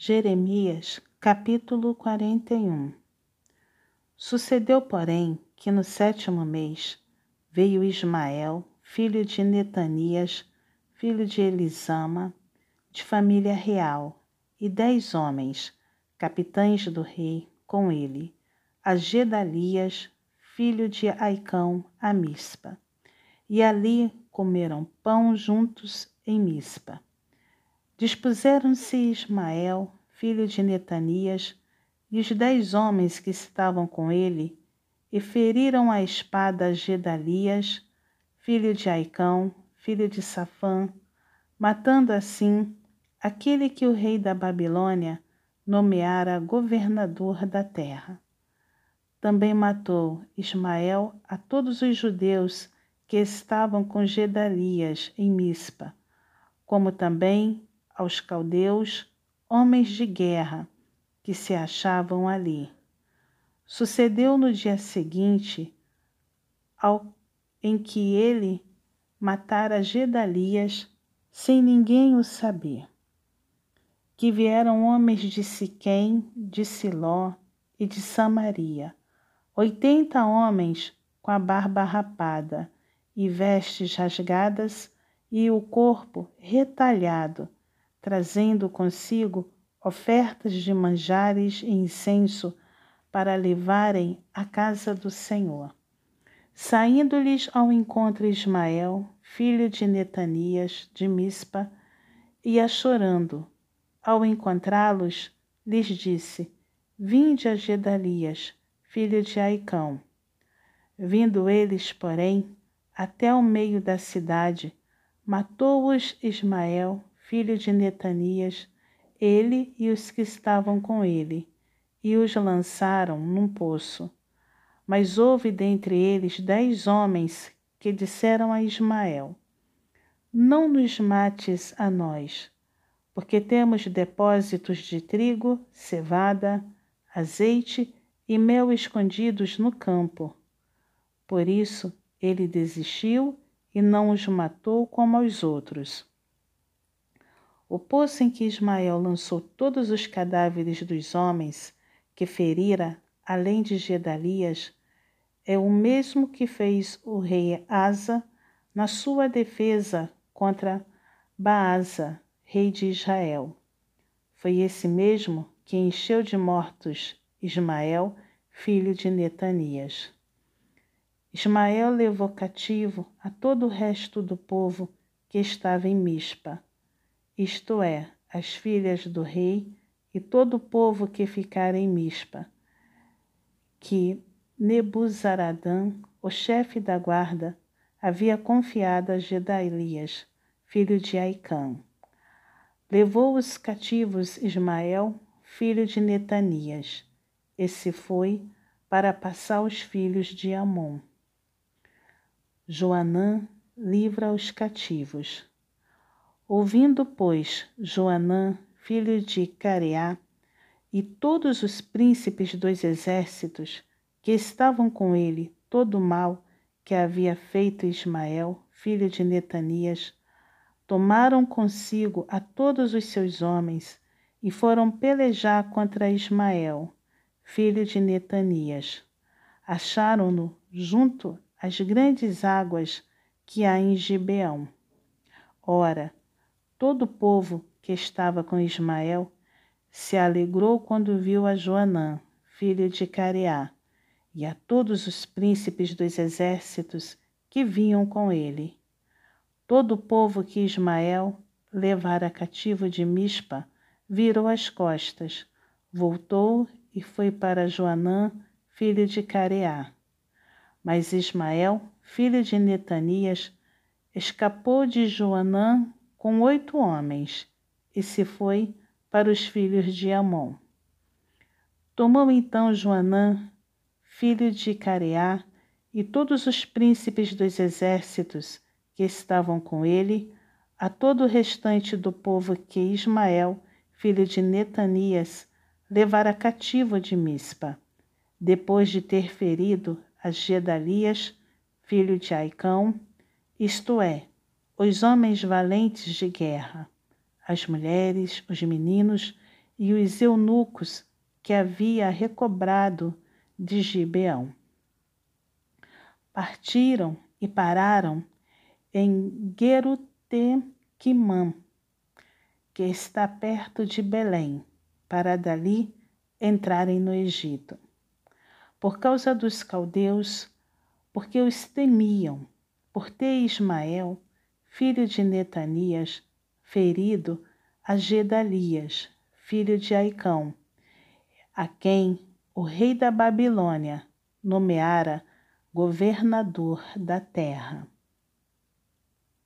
Jeremias, capítulo 41 Sucedeu, porém, que no sétimo mês veio Ismael, filho de Netanias, filho de Elisama, de família real, e dez homens, capitães do rei, com ele, a Gedalias, filho de Aicão, a Mispa. E ali comeram pão juntos em Mispa. Dispuseram-se Ismael, filho de Netanias, e os dez homens que estavam com ele, e feriram a espada Gedalias, filho de Aicão, filho de Safã, matando assim aquele que o rei da Babilônia nomeara governador da terra. Também matou Ismael a todos os judeus que estavam com Gedalias em Mispa, como também aos caldeus, homens de guerra, que se achavam ali. Sucedeu no dia seguinte, ao, em que ele matara Gedalias, sem ninguém o saber, que vieram homens de Siquém, de Siló e de Samaria, oitenta homens com a barba rapada e vestes rasgadas e o corpo retalhado, trazendo consigo ofertas de manjares e incenso para levarem à casa do Senhor. Saindo-lhes ao encontro Ismael, filho de Netanias, de Mispa, ia chorando. Ao encontrá-los, lhes disse: Vinde a Gedalias, filho de Aicão. Vindo eles, porém, até o meio da cidade, matou-os Ismael, filho de Netanias, ele e os que estavam com ele, e os lançaram num poço. Mas houve dentre eles dez homens que disseram a Ismael: Não nos mates a nós, porque temos depósitos de trigo, cevada, azeite e mel escondidos no campo. Por isso ele desistiu e não os matou como aos outros. O poço em que Ismael lançou todos os cadáveres dos homens que ferira, além de Gedalias, é o mesmo que fez o rei Asa na sua defesa contra Baasa, rei de Israel. Foi esse mesmo que encheu de mortos Ismael, filho de Netanias. Ismael levou cativo a todo o resto do povo que estava em Mispa isto é, as filhas do rei e todo o povo que ficar em Mispa, que Nebuzaradã, o chefe da guarda, havia confiado a Gedalias, filho de Aicã. Levou os cativos Ismael, filho de Netanias, e se foi para passar os filhos de Amon. Joanã livra os cativos. Ouvindo, pois, Joanã, filho de Careá, e todos os príncipes dos exércitos que estavam com ele todo o mal que havia feito Ismael, filho de Netanias, tomaram consigo a todos os seus homens e foram pelejar contra Ismael, filho de Netanias. Acharam-no junto às grandes águas que há em Gibeão. Ora, Todo o povo que estava com Ismael se alegrou quando viu a Joanã, filho de Careá, e a todos os príncipes dos exércitos que vinham com ele. Todo o povo que Ismael levara cativo de Mispa virou as costas, voltou e foi para Joanã, filho de Careá. Mas Ismael, filho de Netanias, escapou de Joanã com oito homens e se foi para os filhos de Amon. Tomou então Joanã, filho de Careá, e todos os príncipes dos exércitos que estavam com ele, a todo o restante do povo que Ismael, filho de Netanias, levara cativo de Mispa, depois de ter ferido a Gedalias, filho de Aicão, isto é, os homens valentes de guerra, as mulheres, os meninos e os eunucos que havia recobrado de Gibeão. Partiram e pararam em Gerutequimã, que está perto de Belém, para dali entrarem no Egito. Por causa dos caldeus, porque os temiam, por ter Ismael, filho de Netanias, ferido a Gedalias, filho de Aicão, a quem o rei da Babilônia nomeara governador da terra.